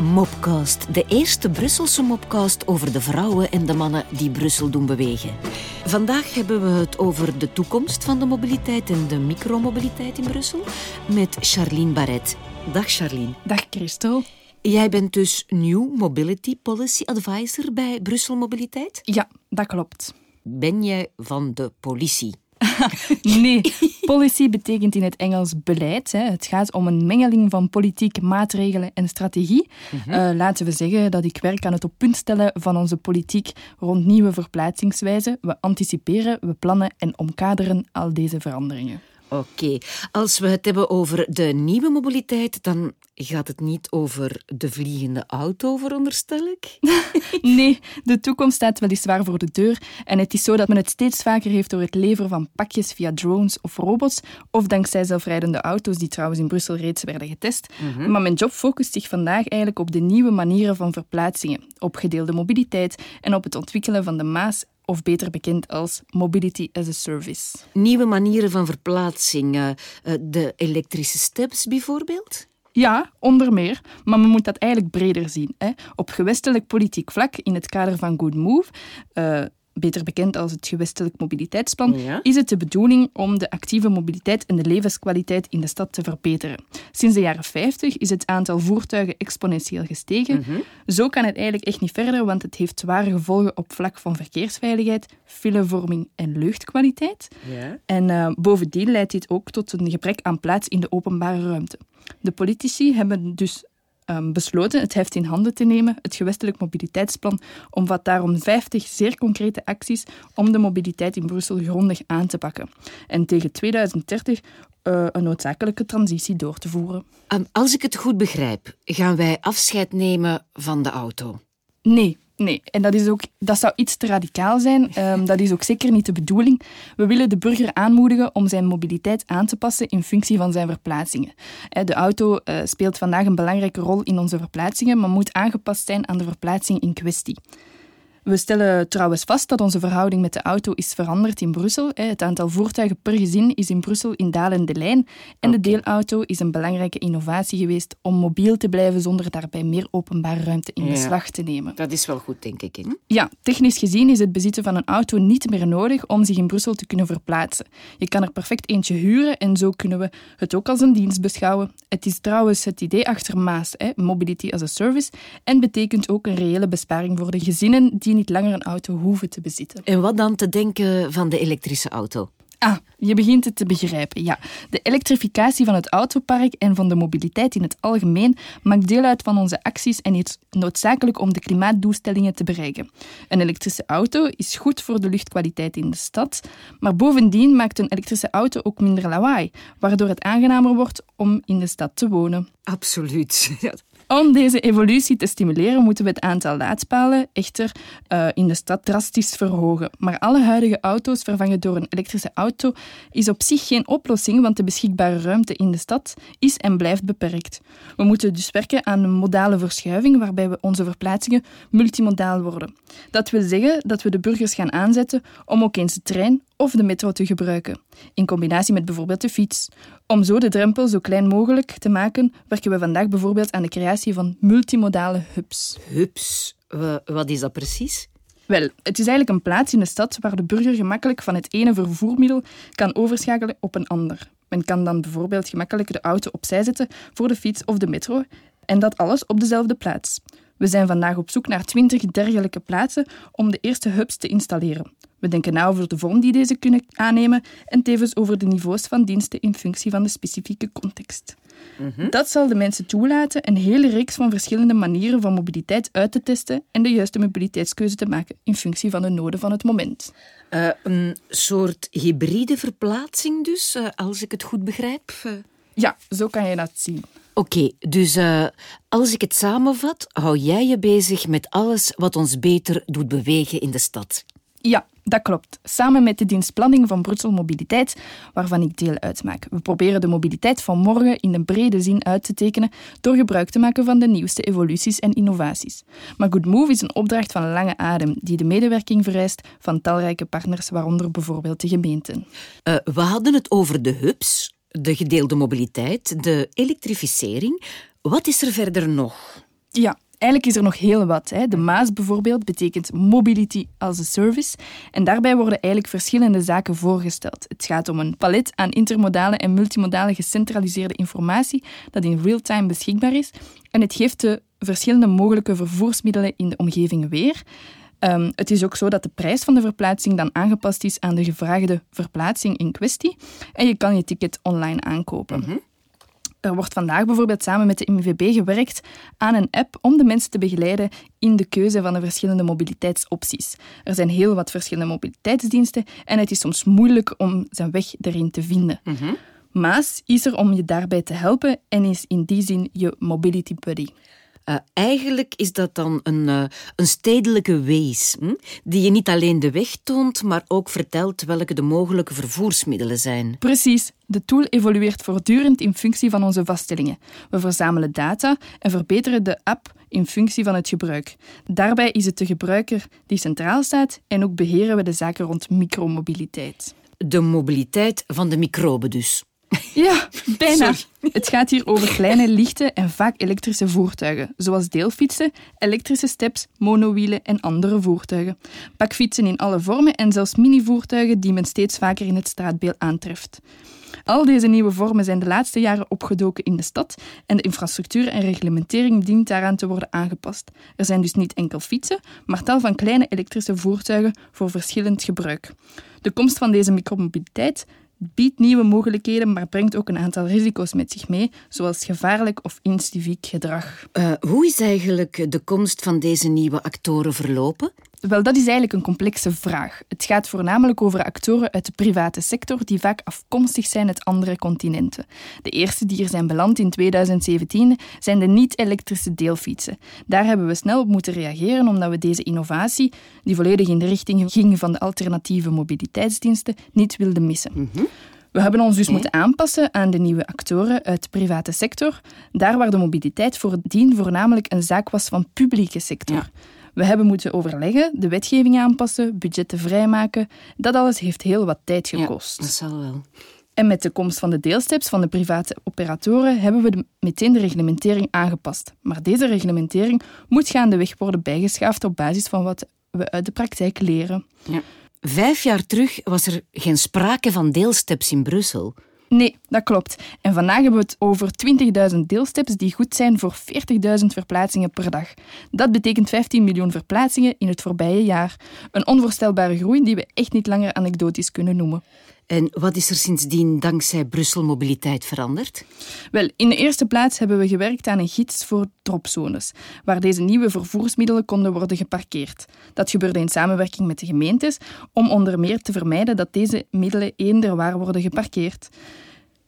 Mopcast, de eerste Brusselse mopcast over de vrouwen en de mannen die Brussel doen bewegen. Vandaag hebben we het over de toekomst van de mobiliteit en de micromobiliteit in Brussel met Charlene Barret. Dag Charlene. Dag Christel. Jij bent dus New Mobility Policy Advisor bij Brussel Mobiliteit? Ja, dat klopt. Ben jij van de politie? nee, policy betekent in het Engels beleid. Hè. Het gaat om een mengeling van politiek, maatregelen en strategie. Uh, laten we zeggen dat ik werk aan het op punt stellen van onze politiek rond nieuwe verplaatsingswijzen. We anticiperen, we plannen en omkaderen al deze veranderingen. Oké, als we het hebben over de nieuwe mobiliteit, dan gaat het niet over de vliegende auto, veronderstel ik? nee, de toekomst staat weliswaar voor de deur. En het is zo dat men het steeds vaker heeft door het leveren van pakjes via drones of robots, of dankzij zelfrijdende auto's, die trouwens in Brussel reeds werden getest. Maar mijn job focust zich vandaag eigenlijk op de nieuwe manieren van verplaatsingen, op gedeelde mobiliteit en op het ontwikkelen van de Maas of beter bekend als Mobility as a Service. Nieuwe manieren van verplaatsing, uh, de elektrische steps bijvoorbeeld? Ja, onder meer, maar men moet dat eigenlijk breder zien. Hè. Op gewestelijk politiek vlak, in het kader van Good Move, uh, beter bekend als het gewestelijk mobiliteitsplan, Ja. is het de bedoeling om de actieve mobiliteit en de levenskwaliteit in de stad te verbeteren. Sinds de jaren 50 is het aantal voertuigen exponentieel gestegen. Zo kan het eigenlijk echt niet verder, want het heeft zware gevolgen op vlak van verkeersveiligheid, filevorming en luchtkwaliteit. Ja. En eh, bovendien leidt dit ook tot een gebrek aan plaats in de openbare ruimte. De politici hebben dus ehm, besloten het heft in handen te nemen, het gewestelijk mobiliteitsplan, omvat daarom 50 zeer concrete acties om de mobiliteit in Brussel grondig aan te pakken. En tegen 2030 eh, een noodzakelijke transitie door te voeren. Um, als ik het goed begrijp, gaan wij afscheid nemen van de auto. Nee, nee. En dat, is ook, dat zou iets te radicaal zijn. Ehm, dat is ook zeker niet de bedoeling. We willen de burger aanmoedigen om zijn mobiliteit aan te passen in functie van zijn verplaatsingen. De auto eh, speelt vandaag een belangrijke rol in onze verplaatsingen, maar moet aangepast zijn aan de verplaatsing in kwestie. We stellen trouwens vast dat onze verhouding met de auto is veranderd in Brussel. Het aantal voertuigen per gezin is in Brussel in dalende lijn. En de deelauto is een belangrijke innovatie geweest om mobiel te blijven zonder daarbij meer openbare ruimte in Ja. beslag te nemen. Dat is wel goed, denk ik. Hè? Ja, technisch gezien is het bezitten van een auto niet meer nodig om zich in Brussel te kunnen verplaatsen. Je kan er perfect eentje huren en zo kunnen we het ook als een dienst beschouwen. Het is trouwens het idee achter Maas, hè, Mobility as a Service, en betekent ook een reële besparing voor de gezinnen die niet langer een auto hoeven te bezitten. En wat dan te denken van de elektrische auto? Ah, je begint het te begrijpen, ja. De elektrificatie van het autopark en van de mobiliteit in het algemeen maakt deel uit van onze acties en is noodzakelijk om de klimaatdoelstellingen te bereiken. Een elektrische auto is goed voor de luchtkwaliteit in de stad, maar bovendien maakt een elektrische auto ook minder lawaai, waardoor het aangenamer wordt om in de stad te wonen. Absoluut. Om deze evolutie te stimuleren moeten we het aantal laadpalen echter eh, in de stad drastisch verhogen. Maar alle huidige auto's vervangen door een elektrische auto is op zich geen oplossing, want de beschikbare ruimte in de stad is en blijft beperkt. We moeten dus werken aan een modale verschuiving waarbij we onze verplaatsingen multimodaal worden. Dat wil zeggen dat we de burgers gaan aanzetten om ook eens de trein of de metro te gebruiken, in combinatie met bijvoorbeeld de fiets. Om zo de drempel zo klein mogelijk te maken, werken we vandaag bijvoorbeeld aan de creatie van multimodale hubs. Hups, wa- wat is dat precies? Wel, het is eigenlijk een plaats in de stad waar de burger gemakkelijk van het ene vervoermiddel kan overschakelen op een ander. Men kan dan bijvoorbeeld gemakkelijk de auto opzij zetten voor de fiets of de metro en dat alles op dezelfde plaats. We zijn vandaag op zoek naar 20 dergelijke plaatsen om de eerste hubs te installeren. We denken na over de vorm die deze kunnen aannemen en tevens over de niveaus van diensten in functie van de specifieke context. Dat zal de mensen toelaten een hele reeks van verschillende manieren van mobiliteit uit te testen en de juiste mobiliteitskeuze te maken in functie van de noden van het moment. Eh, een soort hybride verplaatsing dus, eh, als ik het goed begrijp. Ja, zo kan je dat zien. Oké, dus eh, als ik het samenvat, hou jij je bezig met alles wat ons beter doet bewegen in de stad. Ja, dat klopt. Samen met de dienstplanning van Brussel Mobiliteit, waarvan ik deel uitmaak. We proberen de mobiliteit van morgen in een brede zin uit te tekenen door gebruik te maken van de nieuwste evoluties en innovaties. Maar Good Move is een opdracht van lange adem die de medewerking vereist van talrijke partners, waaronder bijvoorbeeld de gemeenten. Eh, we hadden het over de hubs, de gedeelde mobiliteit, de elektrificering. Wat is er verder nog? Ja, Eigenlijk is er nog heel wat. Hè. De Maas bijvoorbeeld betekent Mobility as a Service. En daarbij worden eigenlijk verschillende zaken voorgesteld. Het gaat om een palet aan intermodale en multimodale gecentraliseerde informatie dat in real-time beschikbaar is. En het geeft de verschillende mogelijke vervoersmiddelen in de omgeving weer. Um, het is ook zo dat de prijs van de verplaatsing dan aangepast is aan de gevraagde verplaatsing in kwestie. En je kan je ticket online aankopen. Mm er wordt vandaag bijvoorbeeld samen met de MVB gewerkt aan een app om de mensen te begeleiden in de keuze van de verschillende mobiliteitsopties. Er zijn heel wat verschillende mobiliteitsdiensten en het is soms moeilijk om zijn weg erin te vinden. Mhm. Maas is er om je daarbij te helpen en is in die zin je mobility buddy. Uh, eigenlijk is dat dan een, uh, een stedelijke wees, hm? die je niet alleen de weg toont, maar ook vertelt welke de mogelijke vervoersmiddelen zijn. Precies. De tool evolueert voortdurend in functie van onze vaststellingen. We verzamelen data en verbeteren de app in functie van het gebruik. Daarbij is het de gebruiker die centraal staat en ook beheren we de zaken rond micromobiliteit. De mobiliteit van de microben dus. Ja, bijna. Het gaat hier over kleine, lichte en vaak elektrische voertuigen, zoals deelfietsen, elektrische steps, monowielen en andere voertuigen. Bakfietsen in alle vormen en zelfs mini-voertuigen die men steeds vaker in het straatbeeld aantreft. Al deze nieuwe vormen zijn de laatste jaren opgedoken in de stad en de infrastructuur en reglementering dient daaraan te worden aangepast. Er zijn dus niet enkel fietsen, maar tal van kleine elektrische voertuigen voor verschillend gebruik. De komst van deze micromobiliteit biedt nieuwe mogelijkheden, maar brengt ook een aantal risico's met zich mee, zoals gevaarlijk of inciviek gedrag. Uh, hoe is eigenlijk de komst van deze nieuwe actoren verlopen? Wel, dat is eigenlijk een complexe vraag. Het gaat voornamelijk over actoren uit de private sector die vaak afkomstig zijn uit andere continenten. De eerste die er zijn beland in 2017 zijn de niet-elektrische deelfietsen. Daar hebben we snel op moeten reageren omdat we deze innovatie, die volledig in de richting ging van de alternatieve mobiliteitsdiensten, niet wilden missen. Mhm. We hebben ons dus moeten aanpassen aan de nieuwe actoren uit de private sector, daar waar de mobiliteit voordien voornamelijk een zaak was van publieke sector. We hebben moeten overleggen, de wetgeving aanpassen, budgetten vrijmaken. Dat alles heeft heel wat tijd gekost. Ja, dat zal wel. En met de komst van de deelsteps van de private operatoren hebben we meteen de reglementering aangepast. Maar deze reglementering moet gaandeweg worden bijgeschaafd op basis van wat we uit de praktijk leren. Ja. Vijf jaar terug was er geen sprake van deelsteps in Brussel. Nee, dat klopt. En vandaag hebben we het over 20.000 deelsteps die goed zijn voor 40.000 verplaatsingen per dag. Dat betekent 15 miljoen verplaatsingen in het voorbije jaar. Een onvoorstelbare groei die we echt niet langer anekdotisch kunnen noemen. En wat is er sindsdien dankzij Brussel Mobiliteit veranderd? Wel, in de eerste plaats hebben we gewerkt aan een gids voor dropzones, waar deze nieuwe vervoersmiddelen konden worden geparkeerd. Dat gebeurde in samenwerking met de gemeentes, om onder meer te vermijden dat deze middelen eender waar worden geparkeerd.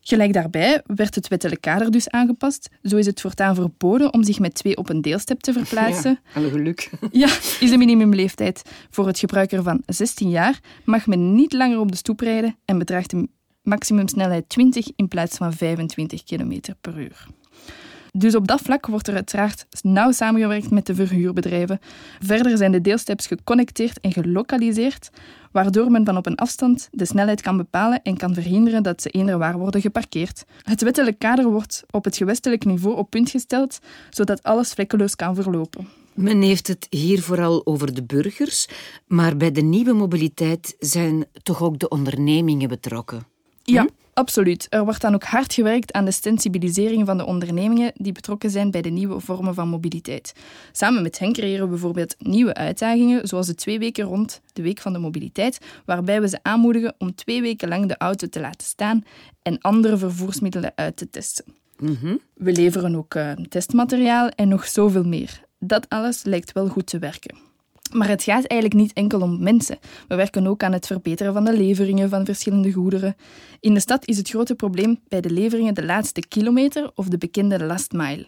Gelijk daarbij werd het wettelijk kader dus aangepast. Zo is het voortaan verboden om zich met twee op een deelstep te verplaatsen. Ja, geluk. Ja, is de minimumleeftijd voor het gebruiker van 16 jaar, mag men niet langer op de stoep rijden en bedraagt de maximumsnelheid 20 in plaats van 25 km per uur. Dus op dat vlak wordt er uiteraard nauw samengewerkt met de verhuurbedrijven. Verder zijn de deelsteps geconnecteerd en gelokaliseerd, waardoor men van op een afstand de snelheid kan bepalen en kan verhinderen dat ze eender waar worden geparkeerd. Het wettelijk kader wordt op het gewestelijk niveau op punt gesteld, zodat alles vlekkeloos kan verlopen. Men heeft het hier vooral over de burgers, maar bij de nieuwe mobiliteit zijn toch ook de ondernemingen betrokken. Ja, hm? Absoluut. Er wordt dan ook hard gewerkt aan de sensibilisering van de ondernemingen die betrokken zijn bij de nieuwe vormen van mobiliteit. Samen met hen creëren we bijvoorbeeld nieuwe uitdagingen, zoals de twee weken rond de Week van de Mobiliteit, waarbij we ze aanmoedigen om twee weken lang de auto te laten staan en andere vervoersmiddelen uit te testen. Mhm. We leveren ook uh, testmateriaal en nog zoveel meer. Dat alles lijkt wel goed te werken. Maar het gaat eigenlijk niet enkel om mensen. We werken ook aan het verbeteren van de leveringen van verschillende goederen. In de stad is het grote probleem bij de leveringen de laatste kilometer of de bekende last mile.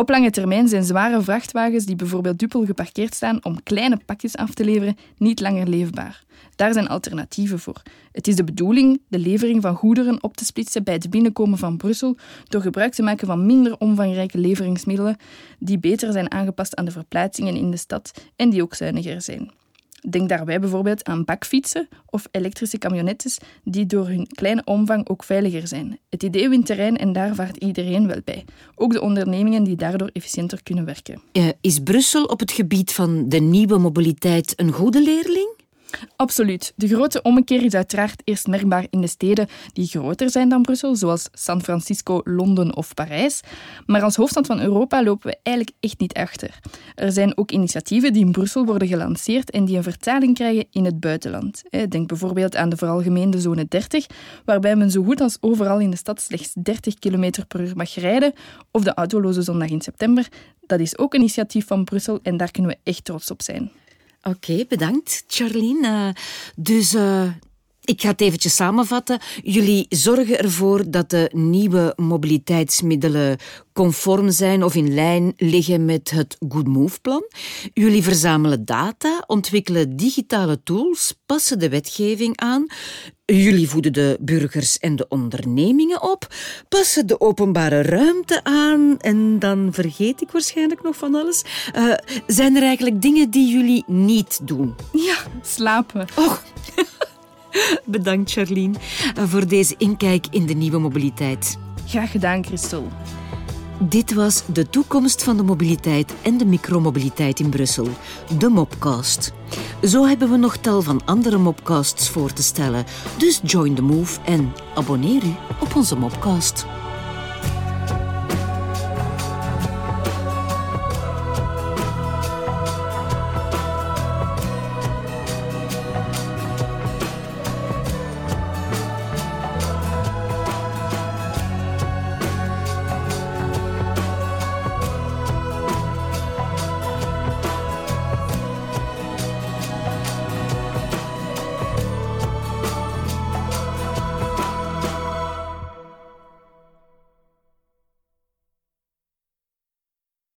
Op lange termijn zijn zware vrachtwagens die bijvoorbeeld dubbel geparkeerd staan om kleine pakjes af te leveren niet langer leefbaar. Daar zijn alternatieven voor. Het is de bedoeling de levering van goederen op te splitsen bij het binnenkomen van Brussel door gebruik te maken van minder omvangrijke leveringsmiddelen die beter zijn aangepast aan de verplaatsingen in de stad en die ook zuiniger zijn. Denk daarbij bijvoorbeeld aan bakfietsen of elektrische camionettes die door hun kleine omvang ook veiliger zijn. Het idee wint terrein en daar vaart iedereen wel bij. Ook de ondernemingen die daardoor efficiënter kunnen werken. Uh, is Brussel op het gebied van de nieuwe mobiliteit een goede leerling? Absoluut. De grote ommekeer is uiteraard eerst merkbaar in de steden die groter zijn dan Brussel, zoals San Francisco, Londen of Parijs. Maar als hoofdstad van Europa lopen we eigenlijk echt niet achter. Er zijn ook initiatieven die in Brussel worden gelanceerd en die een vertaling krijgen in het buitenland. Denk bijvoorbeeld aan de veralgemeende zone 30, waarbij men zo goed als overal in de stad slechts 30 km per uur mag rijden, of de autoloze zondag in september. Dat is ook een initiatief van Brussel en daar kunnen we echt trots op zijn. Oké, bedankt, Charlene. Uh, dus uh, ik ga het eventjes samenvatten. Jullie zorgen ervoor dat de nieuwe mobiliteitsmiddelen conform zijn of in lijn liggen met het Good Move-plan. Jullie verzamelen data, ontwikkelen digitale tools, passen de wetgeving aan. Jullie voeden de burgers en de ondernemingen op, passen de openbare ruimte aan en dan vergeet ik waarschijnlijk nog van alles. Uh, zijn er eigenlijk dingen die jullie niet doen? Ja, slapen. Oh. Bedankt, Charlene, voor deze inkijk in de nieuwe mobiliteit. Graag gedaan, Christel. Dit was de toekomst van de mobiliteit en de micromobiliteit in Brussel, de Mopcast. Zo hebben we nog tal van andere Mopcasts voor te stellen, dus join the move en abonneer u op onze Mopcast.